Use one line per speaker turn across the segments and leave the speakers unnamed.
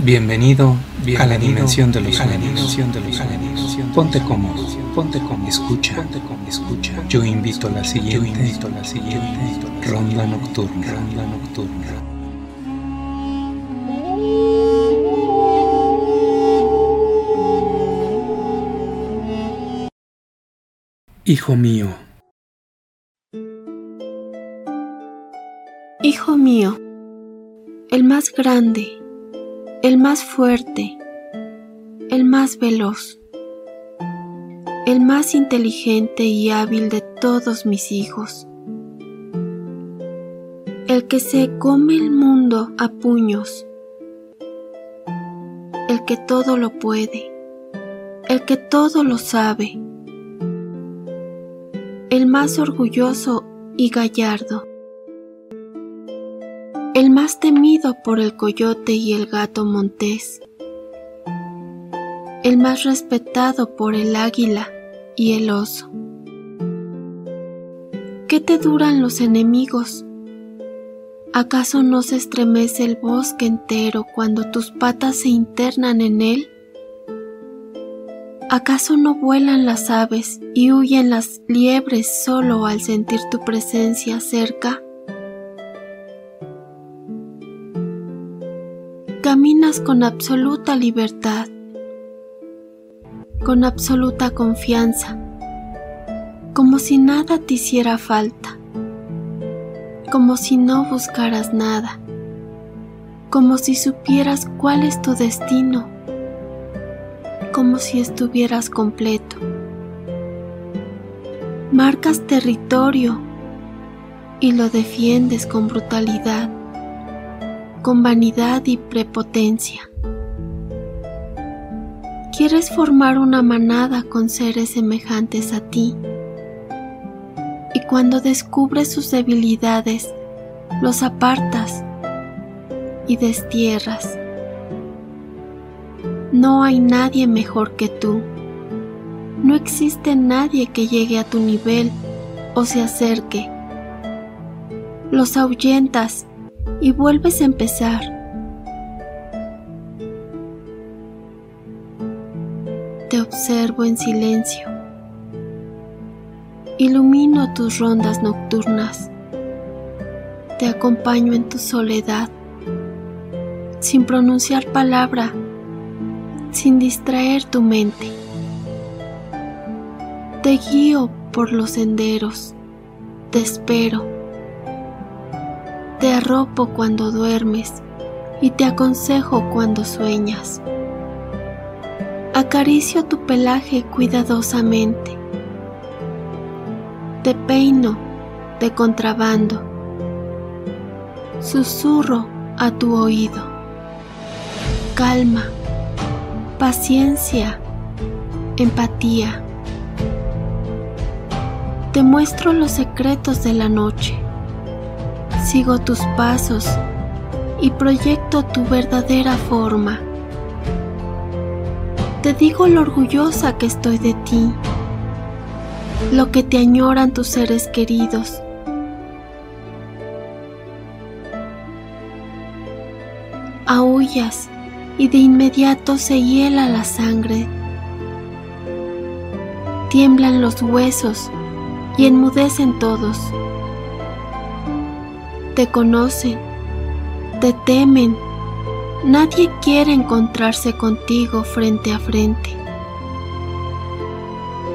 Bienvenido, a la dimensión de los sueños. Ponte cómodo, ponte cómodo, escucha, ponte cómodo, escucha. Yo invito a la siguiente, yo invito a la siguiente. Ronda nocturna, ronda nocturna. Hijo mío.
Hijo mío, el más grande el más fuerte, el más veloz, el más inteligente y hábil de todos mis hijos, el que se come el mundo a puños, el que todo lo puede, el que todo lo sabe, el más orgulloso y gallardo más temido por el coyote y el gato montés, el más respetado por el águila y el oso. ¿Qué te duran los enemigos? ¿Acaso no se estremece el bosque entero cuando tus patas se internan en él? ¿Acaso no vuelan las aves y huyen las liebres solo al sentir tu presencia cerca? Caminas con absoluta libertad, con absoluta confianza, como si nada te hiciera falta, como si no buscaras nada, como si supieras cuál es tu destino, como si estuvieras completo. Marcas territorio y lo defiendes con brutalidad con vanidad y prepotencia. Quieres formar una manada con seres semejantes a ti y cuando descubres sus debilidades, los apartas y destierras. No hay nadie mejor que tú. No existe nadie que llegue a tu nivel o se acerque. Los ahuyentas y vuelves a empezar. Te observo en silencio. Ilumino tus rondas nocturnas. Te acompaño en tu soledad, sin pronunciar palabra, sin distraer tu mente. Te guío por los senderos, te espero te arropo cuando duermes y te aconsejo cuando sueñas. Acaricio tu pelaje cuidadosamente. Te peino de contrabando. Susurro a tu oído. Calma, paciencia, empatía. Te muestro los secretos de la noche sigo tus pasos y proyecto tu verdadera forma. Te digo lo orgullosa que estoy de ti, lo que te añoran tus seres queridos. Aullas y de inmediato se hiela la sangre. Tiemblan los huesos y enmudecen todos te conocen, te temen. Nadie quiere encontrarse contigo frente a frente.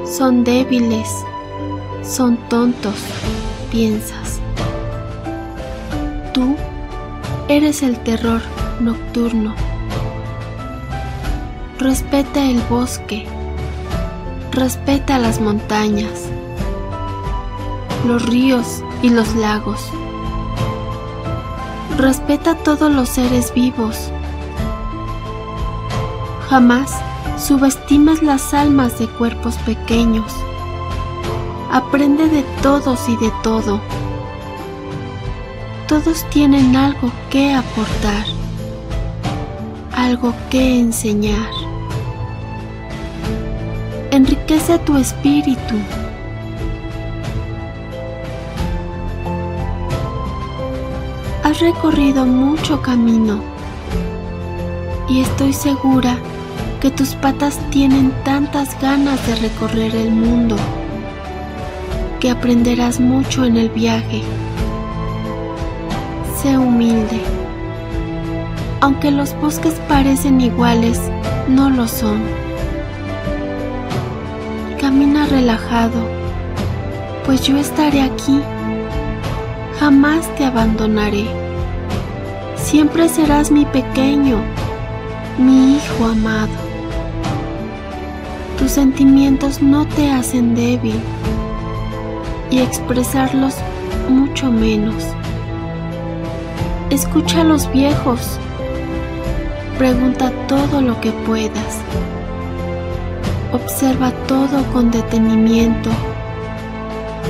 Son débiles, son tontos, piensas. Tú eres el terror nocturno. Respeta el bosque, respeta las montañas, los ríos y los lagos. Respeta a todos los seres vivos. Jamás subestimes las almas de cuerpos pequeños. Aprende de todos y de todo. Todos tienen algo que aportar, algo que enseñar. Enriquece tu espíritu has recorrido mucho camino. Y estoy segura que tus patas tienen tantas ganas de recorrer el mundo que aprenderás mucho en el viaje. Sé humilde. Aunque los bosques parecen iguales, no lo son. Camina relajado, pues yo estaré aquí. Jamás te abandonaré. Siempre serás mi pequeño, mi hijo amado. Tus sentimientos no te hacen débil y expresarlos mucho menos. Escucha a los viejos. Pregunta todo lo que puedas. Observa todo con detenimiento.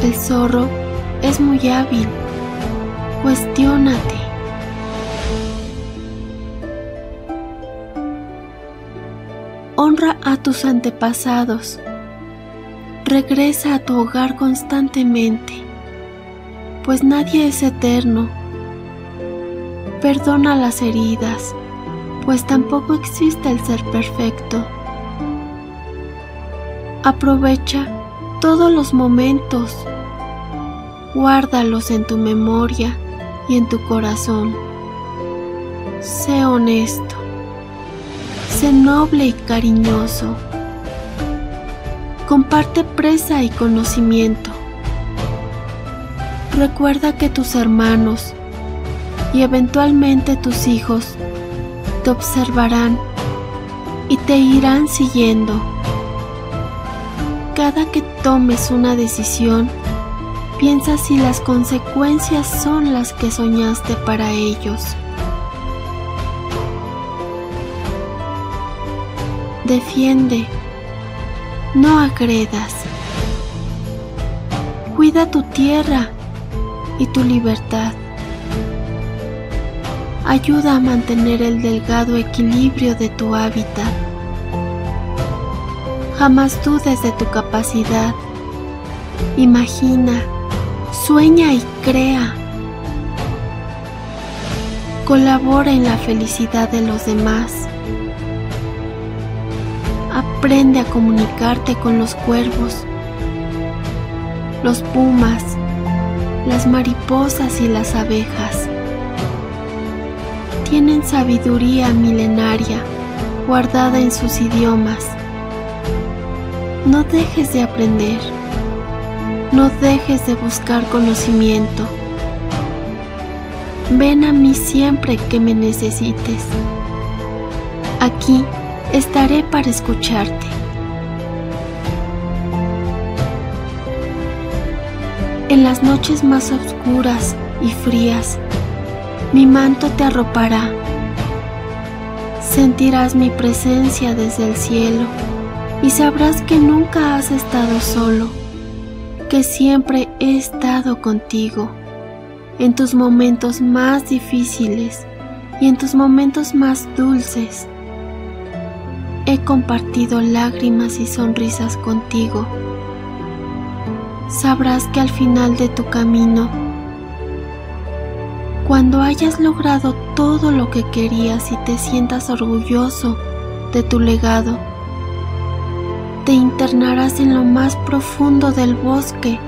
El zorro es muy hábil. Cuestiónate. Tus antepasados. Regresa a tu hogar constantemente, pues nadie es eterno. Perdona las heridas, pues tampoco existe el ser perfecto. Aprovecha todos los momentos, guárdalos en tu memoria y en tu corazón. Sé honesto, noble y cariñoso. Comparte presa y conocimiento. Recuerda que tus hermanos y eventualmente tus hijos te observarán y te irán siguiendo. Cada que tomes una decisión, piensa si las consecuencias son las que soñaste para ellos. Defiende, no agredas. Cuida tu tierra y tu libertad ayuda a mantener el delgado equilibrio de tu hábitat. Jamás dudes de tu capacidad. Imagina, sueña y crea. Colabora en la felicidad de los demás. Aprende a comunicarte con los cuervos, los pumas, las mariposas y las abejas tienen sabiduría milenaria guardada en sus idiomas. No dejes de aprender, no dejes de buscar conocimiento. Ven a mí siempre que me necesites. Aquí estaré para escucharte. En las noches más oscuras y frías, mi manto te arropará. Sentirás mi presencia desde el cielo y sabrás que nunca has estado solo, que siempre he estado contigo en tus momentos más difíciles y en tus momentos más dulces. He compartido lágrimas y sonrisas contigo. Sabrás que al final de tu camino cuando hayas logrado todo lo que querías y te sientas orgulloso de tu legado, te internarás en lo más profundo del bosque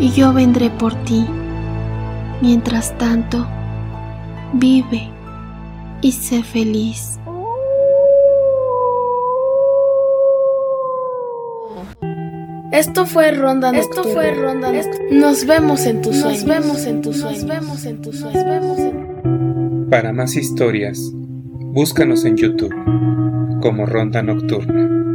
y yo vendré por ti. Mientras tanto, vive y sé feliz.
Esto fue Ronda Nocturna. Esto fue Ronda Nos vemos en tus sueños. Nos vemos en tus sueños. Nos vemos en tus sueños.
Para más historias, búscanos en YouTube como Ronda Nocturna.